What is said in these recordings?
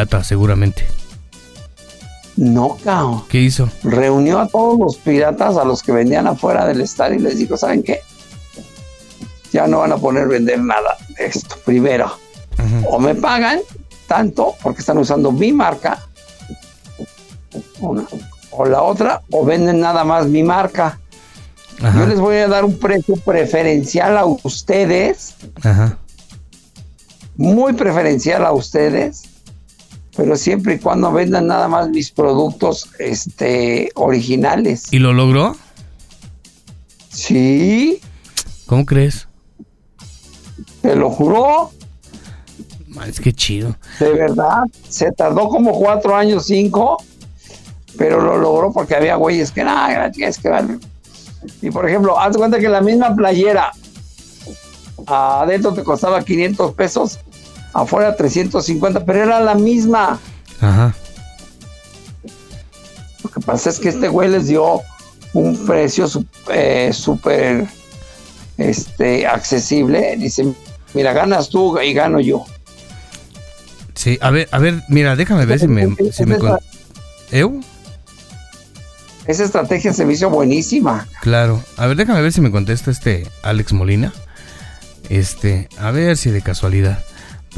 pirata, seguramente. No, cao. ¿Qué hizo? Reunió a todos los piratas, a los que vendían afuera del estadio y les dijo, ¿saben qué? Ya no van a poner vender nada de esto. Primero, o me pagan tanto porque están usando mi marca, una, o la otra, o venden nada más mi marca. Yo les voy a dar un precio preferencial a ustedes. Ajá. Muy preferencial a ustedes pero siempre y cuando vendan nada más mis productos este, originales. ¿Y lo logró? Sí. ¿Cómo crees? Te lo juro. Es que chido. De verdad, se tardó como cuatro años, cinco, pero lo logró porque había güeyes que nada, es que vale. Y por ejemplo, haz cuenta que la misma playera adentro te costaba 500 pesos afuera 350, pero era la misma. Ajá. Lo que pasa es que este güey les dio un precio eh, súper este, accesible. Dice, mira, ganas tú y gano yo. Sí, a ver, a ver, mira, déjame ver si me... Si me ¿Eu? Esa estrategia se me hizo buenísima. Claro. A ver, déjame ver si me contesta este Alex Molina. Este, a ver si de casualidad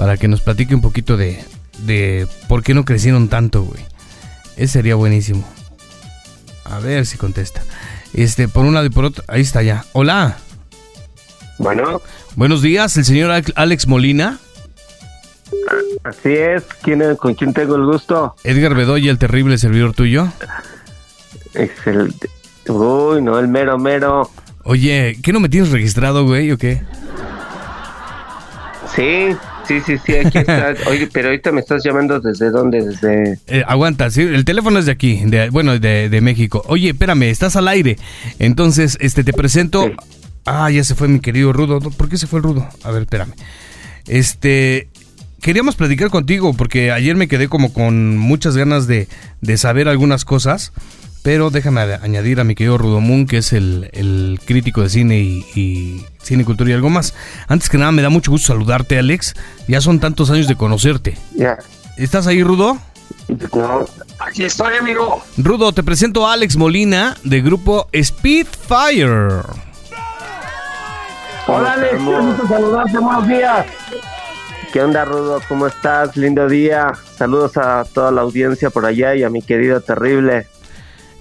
para que nos platique un poquito de, de por qué no crecieron tanto, güey. Ese sería buenísimo. A ver si contesta. Este, por un lado y por otro, ahí está ya. Hola. Bueno. Buenos días, el señor Alex Molina. Así es, ¿Quién, ¿con quién tengo el gusto? Edgar Bedoya, el terrible servidor tuyo. Excelente. Uy, no, el mero mero. Oye, ¿qué no me tienes registrado, güey, o qué? Sí, Sí, sí, sí, aquí está. Oye, pero ahorita me estás llamando desde dónde, desde... Eh, aguanta, sí, el teléfono es de aquí, de, bueno, de, México. Oye, espérame, estás al aire. Entonces, este, te presento... Ah, ya se fue mi querido Rudo. ¿Por qué se fue el Rudo? A ver, espérame. Este, queríamos platicar contigo porque ayer me quedé como con muchas ganas de, de saber algunas cosas. Pero déjame añadir a mi querido Rudomún, que es el, crítico de cine y, cine, cultura y algo más. Antes que nada, me da mucho gusto saludarte, Alex. Ya son tantos años de conocerte. Ya. ¿Estás ahí, Rudo? aquí estoy, amigo. Rudo, te presento a Alex Molina, de grupo Speedfire. Hola, Alex. Qué gusto saludarte. Buenos días. ¿Qué onda, Rudo? ¿Cómo estás? Lindo día. Saludos a toda la audiencia por allá y a mi querido Terrible.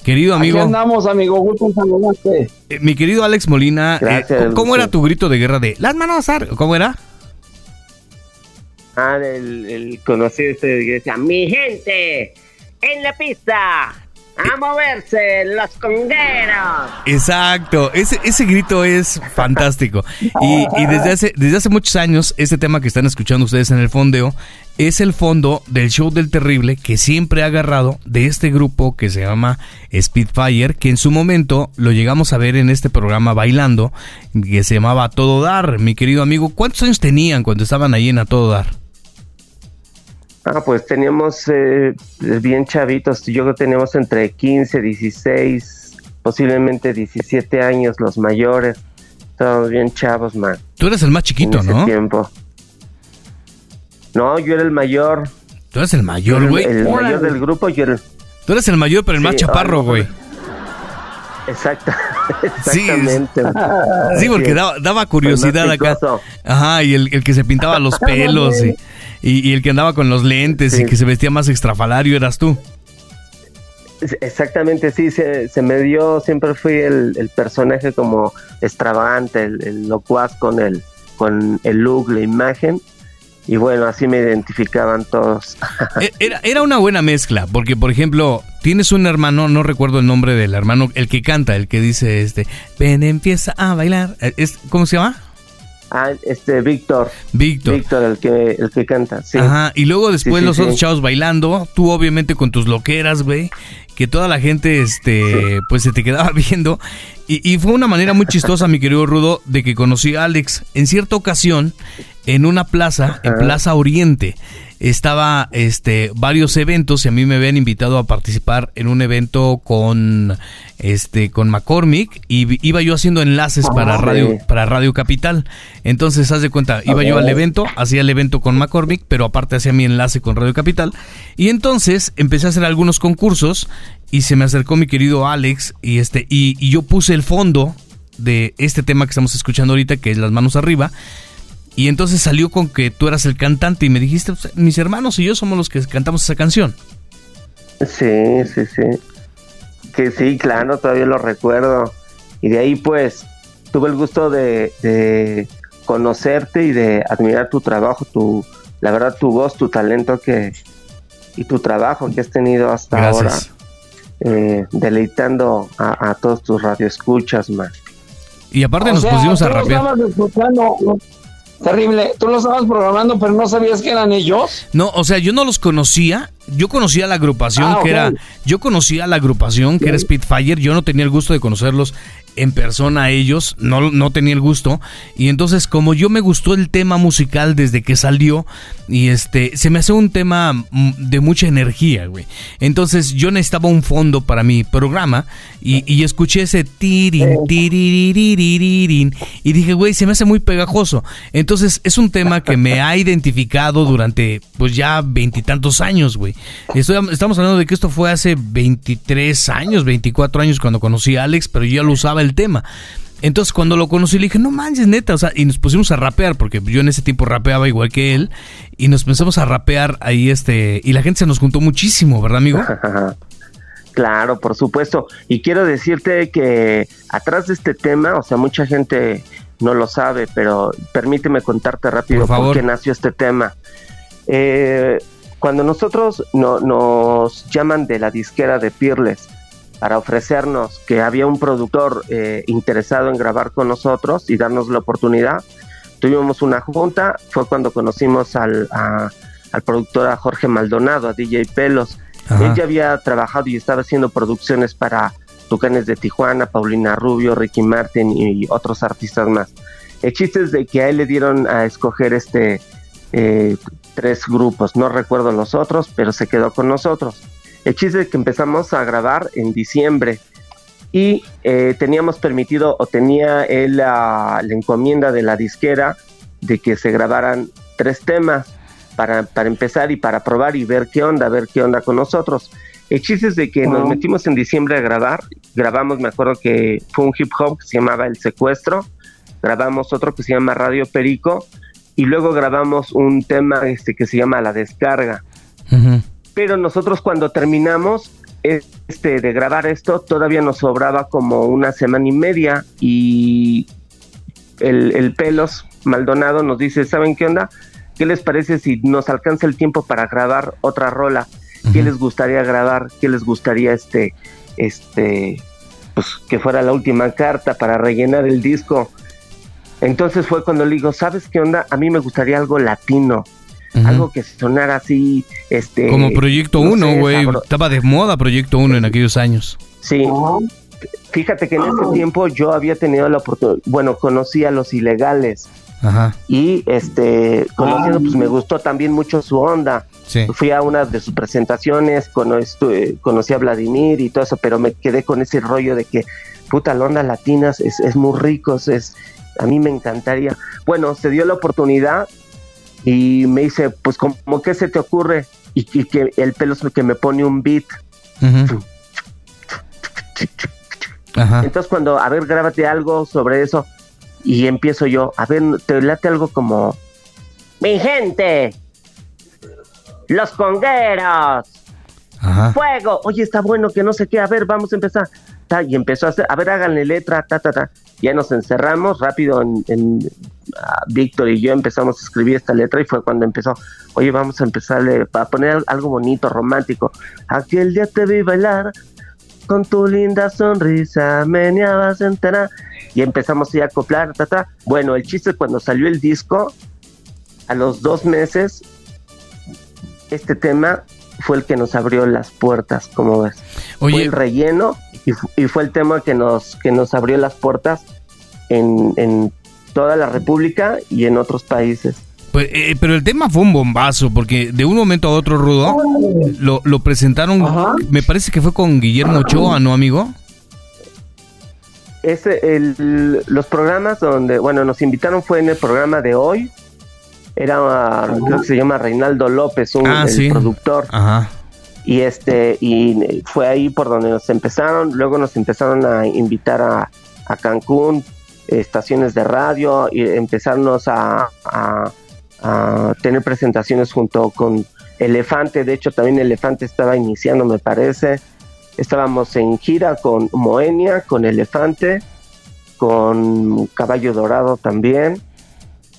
Querido amigo. Aquí andamos, amigo. Gusto saludarte. Eh, mi querido Alex Molina, eh, ¿cómo era tu grito de guerra de las manos ¿Cómo era? Ah, el, conocido este que decía: Mi gente, en la pista, a moverse los congueros. Exacto, ese, ese grito es fantástico. Y, desde, hace, desde hace muchos años, este tema que están escuchando ustedes en el fondeo es el fondo del show del terrible que siempre ha agarrado de este grupo que se llama Speedfire, que en su momento lo llegamos a ver en este programa bailando, que se llamaba Todo Dar. Mi querido amigo, ¿cuántos años tenían cuando estaban ahí en A Todo Dar? Ah, pues teníamos eh, bien chavitos, yo creo que teníamos entre 15, 16, posiblemente 17 años los mayores. Estábamos bien chavos, man. Tú eres el más chiquito, en ese tiempo. No, yo era el mayor. Tú eres el mayor, güey. El, mayor del grupo, yo era el... Tú eres el mayor, pero el más chaparro, güey. Exacto, exactamente. Sí, porque daba, curiosidad acá. Ajá, y el, que se pintaba los pelos y, el que andaba con los lentes y que se vestía más extrafalario eras tú. Exactamente, sí, se, me dio, siempre fui el, personaje como extravagante, el, el, locuaz con el, con el look, la imagen, y bueno, así me identificaban todos. E, era, era una buena mezcla, porque por ejemplo, tienes un hermano, no recuerdo el nombre del hermano, el que canta, el que dice este, ven, empieza a bailar. Eh, es, ¿Cómo se llama? Ah, este, Víctor. Víctor. Víctor, el que, el que canta, sí. Ajá, y luego después los otros chavos bailando, tú obviamente con tus loqueras, güey, que toda la gente, este, pues se te quedaba viendo. Y, y, fue una manera muy chistosa, mi querido Rudo, de que conocí a Alex. En cierta ocasión, en una plaza, en Plaza Oriente. Estaba este varios eventos y a mí me habían invitado a participar en un evento con este con McCormick y iba yo haciendo enlaces ah, para radio para Radio Capital. Entonces, haz de cuenta, iba yo al evento, hacía el evento con McCormick, pero aparte hacía mi enlace con Radio Capital. Y entonces empecé a hacer algunos concursos y se me acercó mi querido Alex y este y, y yo puse el fondo de este tema que estamos escuchando ahorita que es las manos arriba y entonces salió con que tú eras el cantante y me dijiste, pues, mis hermanos y yo somos los que cantamos esa canción. Sí, sí, sí. Que sí, claro, todavía lo recuerdo. Y de ahí pues tuve el gusto de, conocerte y de admirar tu trabajo, tu, la verdad, tu voz, tu talento que y tu trabajo que has tenido hasta ahora, eh, deleitando a, todos tus radioescuchas, man. Y aparte nos pusimos a rapear. Terrible. Tú lo estabas programando, pero no sabías que eran ellos. No, o sea, yo no los conocía. Yo conocía la agrupación ah, que era. Yo conocía la agrupación que era Spitfire. Yo no tenía el gusto de conocerlos en persona a ellos, no, no tenía el gusto. Y entonces, como yo me gustó el tema musical desde que salió, y este, se me hace un tema mm, de mucha energía, güey. Entonces, yo necesitaba un fondo para mi programa, y, y escuché ese tirin, tiririririn, y dije, güey, se me hace muy pegajoso. Entonces, es un tema que me ha identificado durante, pues ya veintitantos años, güey. Estamos hablando de que esto fue hace 23 años, 24 años cuando conocí a Alex, pero yo ya lo usaba el tema. Entonces cuando lo conocí le dije, no manches, neta, o sea, y nos pusimos a rapear, porque yo en ese tiempo rapeaba igual que él, y nos empezamos a rapear ahí, este, y la gente se nos juntó muchísimo, ¿verdad, amigo? Claro, por supuesto. Y quiero decirte que atrás de este tema, o sea, mucha gente no lo sabe, pero permíteme contarte rápido por, qué nació este tema. Eh, cuando nosotros no, nos llaman de la disquera de Peerless, para ofrecernos que había un productor eh, interesado en grabar con nosotros y darnos la oportunidad. Tuvimos una junta, fue cuando conocimos al, al productor a Jorge Maldonado, a DJ Pelos. Él ya había trabajado y estaba haciendo producciones para Tucanes de Tijuana, Paulina Rubio, Ricky Martin y otros artistas más. El chiste es de que a él le dieron a escoger este eh, tres grupos, no recuerdo los otros, pero se quedó con nosotros. El chiste es que empezamos a grabar en diciembre y eh, teníamos permitido o tenía él la, encomienda de la disquera de que se grabaran tres temas para, empezar y para probar y ver qué onda, ver qué onda con nosotros. El chiste es de que nos metimos en diciembre a grabar, grabamos, me acuerdo que fue un hip hop que se llamaba El Secuestro, grabamos otro que se llama Radio Perico y luego grabamos un tema este que se llama La Descarga pero nosotros cuando terminamos este, de grabar esto, todavía nos sobraba como una semana y media y el, Pelos Maldonado nos dice, ¿saben qué onda? ¿Qué les parece si nos alcanza el tiempo para grabar otra rola? ¿Qué les gustaría grabar? ¿Qué les gustaría este, este, pues que fuera la última carta para rellenar el disco? Entonces fue cuando le digo, ¿sabes qué onda? A mí me gustaría algo latino algo que sonara así, este... Como Proyecto 1, güey, estaba de moda Proyecto 1 en aquellos años. Sí, fíjate que en ese tiempo yo había tenido la oportunidad, bueno, conocí a los ilegales. Ajá. Y este, conociendo, pues me gustó también mucho su onda. Sí. Fui a una de sus presentaciones, conocí a Vladimir y todo eso, pero me quedé con ese rollo de que, puta, la onda latina es, es muy rico, es, a mí me encantaría. Bueno, se dio la oportunidad y me dice, pues como que se te ocurre y, que el pelo es que me pone un beat. Entonces cuando, a ver, grábate algo sobre eso y empiezo yo, a ver, te late algo como, mi gente, los congueros, fuego, oye, está bueno que no sé qué, a ver, vamos a empezar. Y empezó a hacer, a ver, háganle letra, ta, ta, ta. Ya nos encerramos rápido en Víctor y yo empezamos a escribir esta letra y fue cuando empezó, oye, vamos a empezarle a poner algo bonito, romántico. Aquel día te vi bailar con tu linda sonrisa, meneabas entera. Y empezamos a acoplar, ta, Bueno, el chiste cuando salió el disco, a los dos meses, este tema fue el que nos abrió las puertas, como ves. Oye. Fue el relleno y, fue el tema que nos, que nos abrió las puertas en, en toda la República y en otros países. Pues, eh, pero el tema fue un bombazo, porque de un momento a otro, Rudo, lo, lo presentaron, me parece que fue con Guillermo Ochoa, ¿no, amigo? Ese, el, los programas donde, bueno, nos invitaron fue en el programa de hoy. Era, creo que se llama Reinaldo López, un Ah, el sí. productor. Ajá. Y este, y fue ahí por donde nos empezaron, luego nos empezaron a invitar a, a Cancún, estaciones de radio, y empezarnos a, a- a tener presentaciones junto con Elefante, de hecho también Elefante estaba iniciando, me parece. Estábamos en gira con Moenia, con Elefante, con Caballo Dorado también,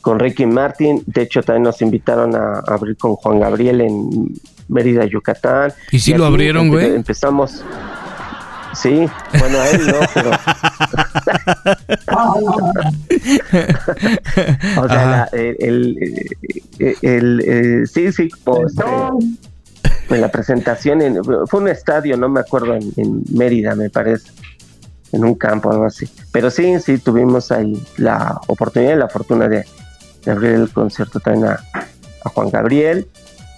con Ricky Martin. De hecho, también nos invitaron a, abrir con Juan Gabriel en Mérida, Yucatán. ¿Y sí lo abrieron, empe- güey? Empezamos. Sí, bueno, a él no, pero. o sea, la- el, el, el- el- el- sí, sí, este, en la presentación, en- fue un estadio, no me acuerdo, en, en Mérida, me parece, en un campo, algo así. Pero sí, sí, tuvimos ahí la oportunidad y la fortuna de, de abrir el concierto también a, a Juan Gabriel.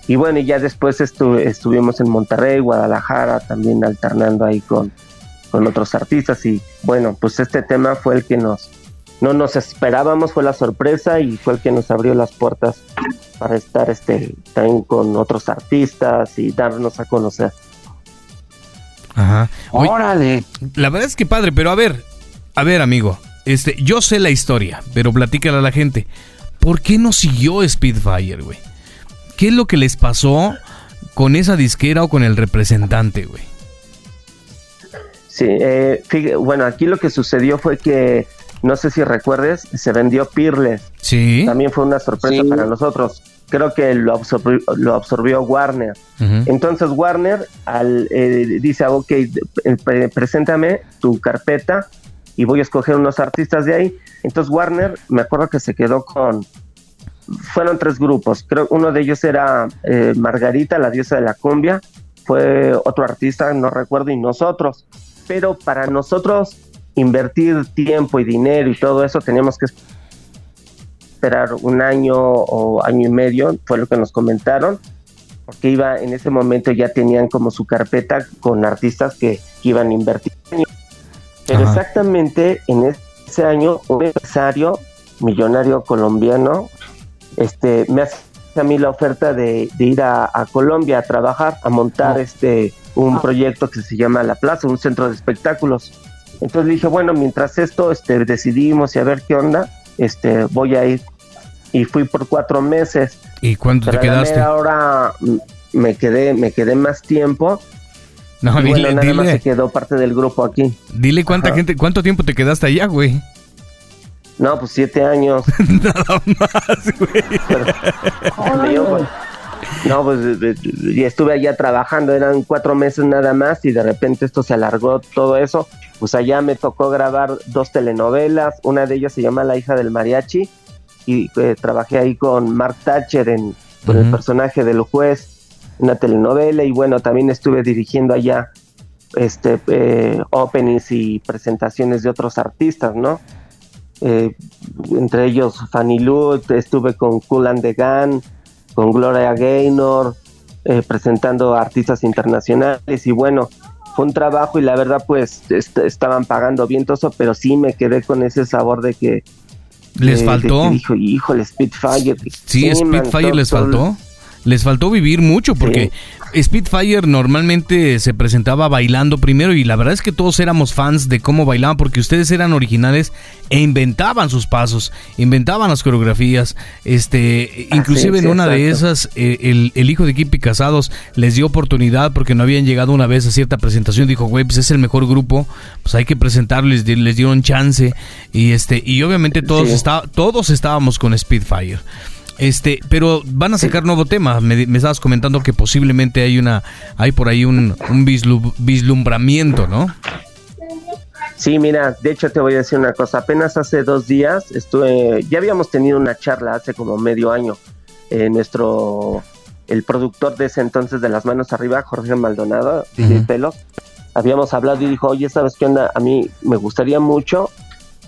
Y bueno, y ya después estu- estuvimos en Monterrey, Guadalajara, también alternando ahí con, con otros artistas. Y bueno, pues este tema fue el que nos, no nos esperábamos, fue la sorpresa y fue el que nos abrió las puertas para estar este también con otros artistas y darnos a conocer. Ajá. Oye, Órale. la verdad es que padre, pero a ver, a ver, amigo, este, yo sé la historia, pero platícala a la gente. ¿Por qué no siguió Speedfire, güey? ¿Qué es lo que les pasó con esa disquera o con el representante, güey? Sí, eh, fíjate, bueno, aquí lo que sucedió fue que, no sé si recuerdes, se vendió Peerless. Sí. También fue una sorpresa Sí. para nosotros. Creo que lo absorbió, lo absorbió Warner. Entonces Warner al, eh, dice, ok, eh, pre- preséntame tu carpeta y voy a escoger unos artistas de ahí. Entonces Warner, me acuerdo que se quedó con, fueron tres grupos, creo uno de ellos era eh, Margarita, la diosa de la cumbia, fue otro artista, no recuerdo, y nosotros. Pero para nosotros invertir tiempo y dinero y todo eso teníamos que esperar un año o año y medio, fue lo que nos comentaron, porque iba en ese momento ya tenían como su carpeta con artistas que iban a invertir. Pero Ajá. exactamente en ese año un empresario millonario colombiano este me hace a mí la oferta de, de ir a, a Colombia a trabajar, a montar este un proyecto que se llama La Plaza, un centro de espectáculos. Entonces dije, bueno, mientras esto este, decidimos y a ver qué onda, este, voy a ir. Y fui por cuatro meses. ¿Y cuánto te quedaste? mera hora mm, me quedé, me quedé más tiempo. No, y bueno, dile, nada más se dile, quedó parte del grupo aquí. dile cuánta Ajá. gente, cuánto tiempo te quedaste allá, güey. No, pues siete años. Nada más, güey. Yo, pues, no, pues ya estuve allá trabajando, eran cuatro meses nada más y de repente esto se alargó todo eso. Pues allá me tocó grabar dos telenovelas, una de ellas se llama La hija del mariachi y eh, trabajé ahí con Mark Thatcher en, con el personaje del juez, una telenovela y bueno, también estuve dirigiendo allá este eh, openings y presentaciones de otros artistas, ¿no? Eh, entre ellos Fanny Lou, estuve con Cool and the Gun, con Gloria Gaynor, eh, presentando artistas internacionales y bueno, fue un trabajo y la verdad pues est- estaban pagando bien todo eso, pero sí me quedé con ese sabor de que... Les de faltó. que dijo, híjole, Spitfire. Sí, Spitfire les todo faltó. Les faltó vivir mucho porque Spitfire normalmente se presentaba bailando primero y la verdad es que todos éramos fans de cómo bailaban porque ustedes eran originales e inventaban sus pasos, inventaban las coreografías, este, inclusive sí, en una de esas eh, el, el hijo de Kipi Casados les dio oportunidad porque no habían llegado una vez a cierta presentación, dijo, güey, pues es el mejor grupo, pues hay que presentarlo, les, di- les dieron chance y este y obviamente todos Sí. está- todos estábamos con Spitfire. Este, pero van a sacar nuevo tema. Me, me estabas comentando que posiblemente hay una, hay por ahí un, un vislu- vislumbramiento, ¿no? Sí, mira, de hecho te voy a decir una cosa. Apenas hace dos días estuve, ya habíamos tenido una charla hace como medio año. Eh, nuestro, el productor de ese entonces de Las Manos Arriba, Jorge Maldonado, DJ Ujú. Pelos, habíamos hablado y dijo, oye, ¿sabes qué onda? A mí me gustaría mucho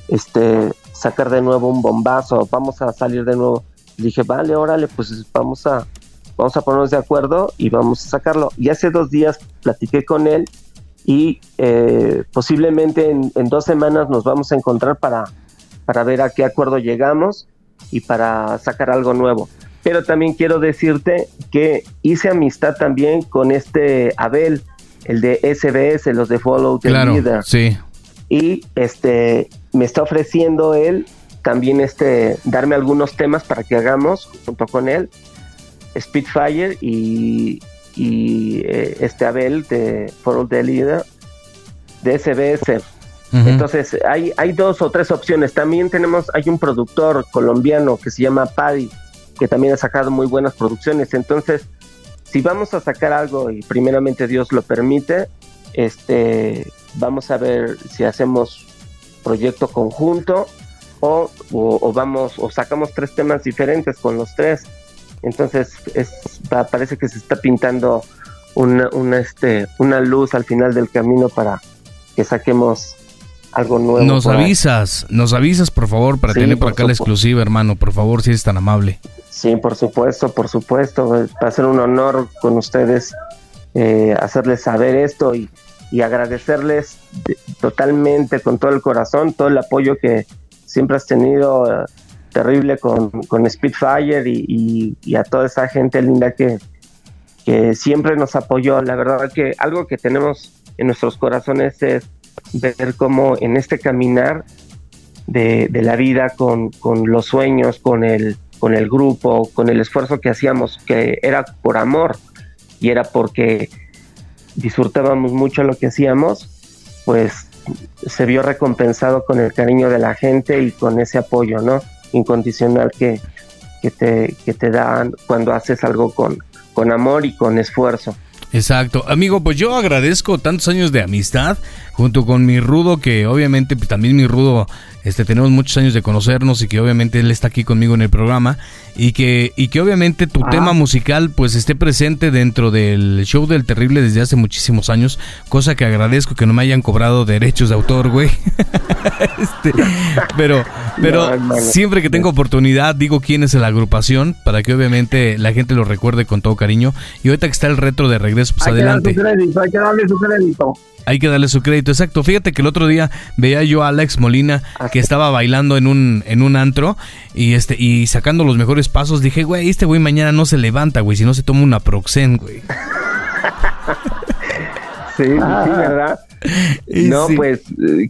este sacar de nuevo un bombazo, vamos a salir de nuevo. Dije, vale, órale, pues vamos a, vamos a ponernos de acuerdo y vamos a sacarlo. Y hace dos días platiqué con él y eh, posiblemente en, dos semanas nos vamos a encontrar para, para ver a qué acuerdo llegamos y para sacar algo nuevo. Pero también quiero decirte que hice amistad también con este Abel, el de SBS, los de Follow the claro, Sí. Y este me está ofreciendo él también este darme algunos temas para que hagamos junto con él Spitfire y, y eh, este Abel de Follow the Leader de SBS. Entonces hay, hay dos o tres opciones. También tenemos, hay un productor colombiano que se llama Paddy, que también ha sacado muy buenas producciones. Entonces, si vamos a sacar algo y primeramente Dios lo permite, este, vamos a ver si hacemos proyecto conjunto o, o, vamos o sacamos tres temas diferentes con los tres. Entonces, es, parece que se está pintando una, una, este, una luz al final del camino para que saquemos algo nuevo. Nos avisas, nos avisas por favor para tener por acá la exclusiva, hermano, por favor, si eres tan amable. Sí, por supuesto, por supuesto. Va a ser un honor con ustedes eh, hacerles saber esto y, agradecerles totalmente, con todo el corazón, todo el apoyo que siempre has tenido eh, terrible con, con Spitfire y, y, a toda esa gente linda que, que siempre nos apoyó. La verdad que algo que tenemos en nuestros corazones es ver cómo en este caminar de, la vida con, los sueños, con el, con el grupo, con el esfuerzo que hacíamos, que era por amor y era porque disfrutábamos mucho lo que hacíamos, pues se vio recompensado con el cariño de la gente y con ese apoyo, ¿no? Incondicional que, que, te, que te dan cuando haces algo con, con amor y con esfuerzo. Exacto. Amigo, pues yo agradezco tantos años de amistad junto con mi Rudo, que obviamente pues, también mi Rudo este, tenemos muchos años de conocernos y que obviamente él está aquí conmigo en el programa y que, y que obviamente tu tema musical pues esté presente dentro del show del terrible desde hace muchísimos años, cosa que agradezco que no me hayan cobrado derechos de autor, güey. Este, pero pero siempre que tengo oportunidad digo quién es la agrupación para que obviamente la gente lo recuerde con todo cariño y ahorita que está el retro de regreso, pues adelante. hay que darle su crédito. Hay que darle su crédito, exacto. Fíjate que el otro día veía yo a Alex Molina que estaba bailando en un, en un antro y este y sacando los mejores pasos. Dije, güey, este güey mañana no se levanta, güey, si no se toma una Proxen, güey. sí, sí, ¿verdad? no, pues eh,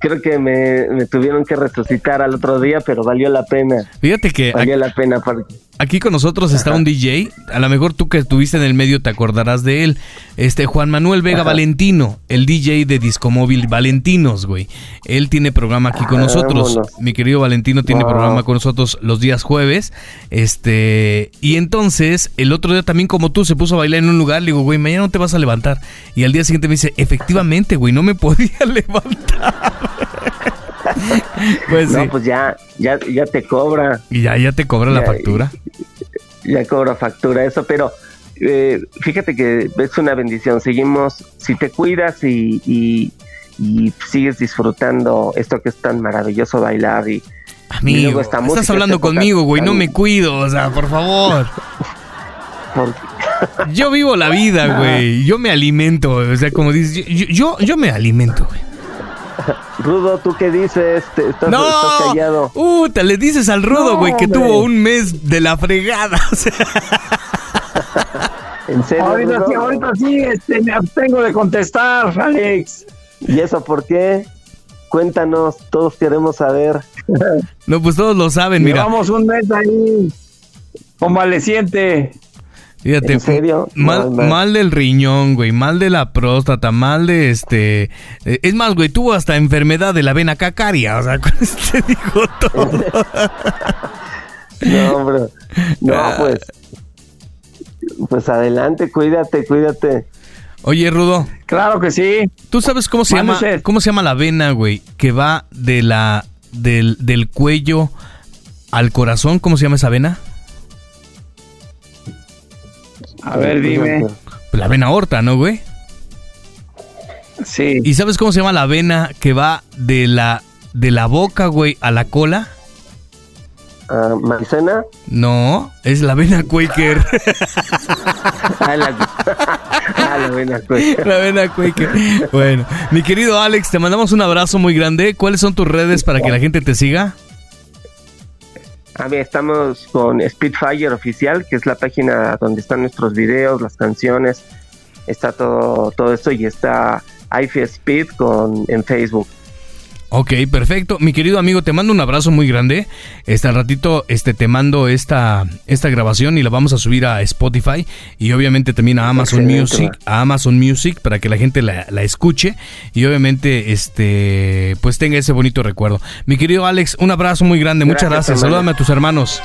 creo, que me, tuvieron que resucitar al otro día, pero valió la pena. Fíjate que... Valió la pena. Aquí con nosotros está un DJ, a lo mejor tú que estuviste en el medio te acordarás de él. Este Juan Manuel Vega Valentino, el DJ de Discomóvil Valentinos, güey. Él tiene programa aquí con ah, nosotros. Mi querido Valentino tiene programa con nosotros los días jueves. Este, y entonces el otro día también como tú se puso a bailar en un lugar, le digo, güey, mañana no te vas a levantar. Y al día siguiente me dice, "Efectivamente, güey, no me podía levantar." pues no, pues ya, ya, ya te cobra. Y ya, ya te cobra la factura. Ya cobra factura eso, pero eh, fíjate que es una bendición. Seguimos, si te cuidas y, y, sigues disfrutando esto que es tan maravilloso bailar y, Amigo, estás hablando conmigo, güey, no me cuido, o sea, por favor. yo vivo la vida, güey, yo me alimento, o sea, como dices, yo, yo, yo me alimento, güey. Rudo, ¿tú qué dices? ¿Estás, no, estás callado? Uh, te le dices al Rudo, güey, que tuvo un mes de la fregada. ¿En serio? Ahorita sí, ahorita sí, este, me abstengo de contestar, Alex. ¿Y eso por qué? Cuéntanos, todos queremos saber. no, pues todos lo saben, mira. Llevamos un mes ahí convaleciente. Fíjate, ¿En serio? Mal, mal del riñón, güey, mal de la próstata, mal de este... Eh, es más, güey, tuvo hasta enfermedad de la vena cacaria, o sea, te este dijo todo. no, hombre, no, ah. pues... Pues adelante, cuídate, cuídate. Oye, Rudo. Claro que sí. ¿Tú sabes cómo se llama cómo se llama la vena, güey, que va de la del, del cuello al corazón? ¿Cómo se llama esa vena? A ver, dime. La vena aorta, ¿no, güey? Sí. ¿Y sabes cómo se llama la vena que va de la, de la boca, güey, a la cola? Uh, ¿Maicena? No, es la avena Quaker. ah, la, ah, la avena Quaker. La avena Quaker. Bueno, mi querido Alex, te mandamos un abrazo muy grande. ¿Cuáles son tus redes para que la gente te siga? A ver, estamos con Speedfire Oficial, que es la página donde están nuestros videos, las canciones, está todo, todo esto y está IFE Speed con, en Facebook. Ok, perfecto. Mi querido amigo, te mando un abrazo muy grande. Este al ratito este, te mando esta, esta grabación y la vamos a subir a Spotify y obviamente también a Amazon Music, a Amazon Music para que la gente la, escuche y obviamente este pues tenga ese bonito recuerdo. Mi querido Alex, un abrazo muy grande, muchas gracias. Salúdame a tus hermanos.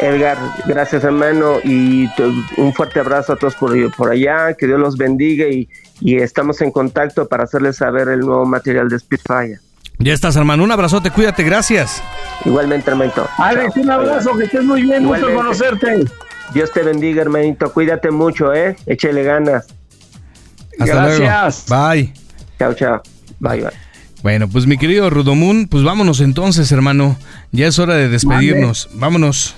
Edgar, gracias hermano y un fuerte abrazo a todos por, por allá, que Dios los bendiga y, y estamos en contacto para hacerles saber el nuevo material de Spitfire. Ya estás, hermano. Un abrazote, cuídate, gracias. Igualmente, hermanito. Alex, un abrazo, que estés muy bien, gusto conocerte. Dios te bendiga, hermanito. Cuídate mucho, ¿eh? Échele ganas. Hasta gracias. Bye. Chao, chao. Bye, bye. Bueno, pues mi querido Rudomun, pues vámonos entonces, hermano. Ya es hora de despedirnos. Vámonos.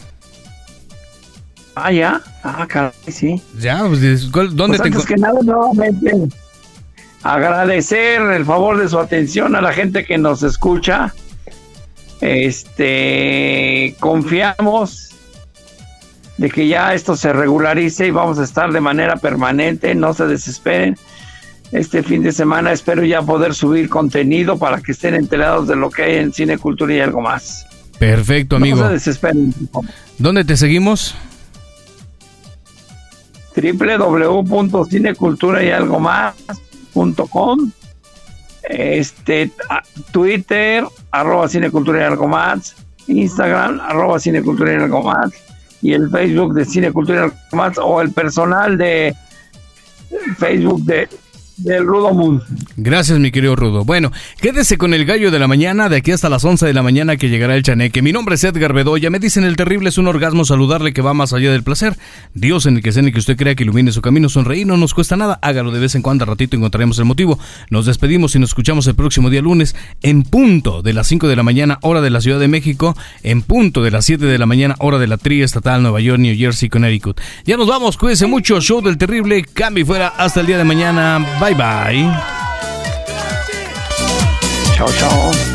Ah, ya. Ah, caray, sí. Ya, pues, ¿dónde pues antes que nada, nuevamente agradecer el favor de su atención a la gente que nos escucha. Este, confiamos de que ya esto se regularice y vamos a estar de manera permanente, no se desesperen. Este fin de semana espero ya poder subir contenido para que estén enterados de lo que hay en Cine, Cultura y algo más. Perfecto, amigo. No se desesperen. ¿Dónde te seguimos? www.cinecultura y algo más com este, Twitter, arroba Cinecultura y algo más, Instagram, arroba Cinecultura y algo más, y el Facebook de Cinecultura y algo más, o el personal de Facebook de del Rudo Moon. Gracias, mi querido Rudo. Bueno, quédese con el gallo de la mañana, de aquí hasta las 11 de la mañana que llegará el chaneque. Mi nombre es Edgar Bedoya. Me dicen el terrible es un orgasmo saludarle que va más allá del placer. Dios en el que sea en el que usted crea que ilumine su camino, sonreír no nos cuesta nada. Hágalo de vez en cuando, a ratito encontraremos el motivo. Nos despedimos y nos escuchamos el próximo día lunes en punto de las 5 de la mañana, hora de la Ciudad de México, en punto de las 7 de la mañana, hora de la Tría Estatal, Nueva York, New Jersey, Connecticut. Ya nos vamos, cuídense mucho. Show del terrible, cambio fuera. Hasta el día de mañana. Bye. Chao, chao.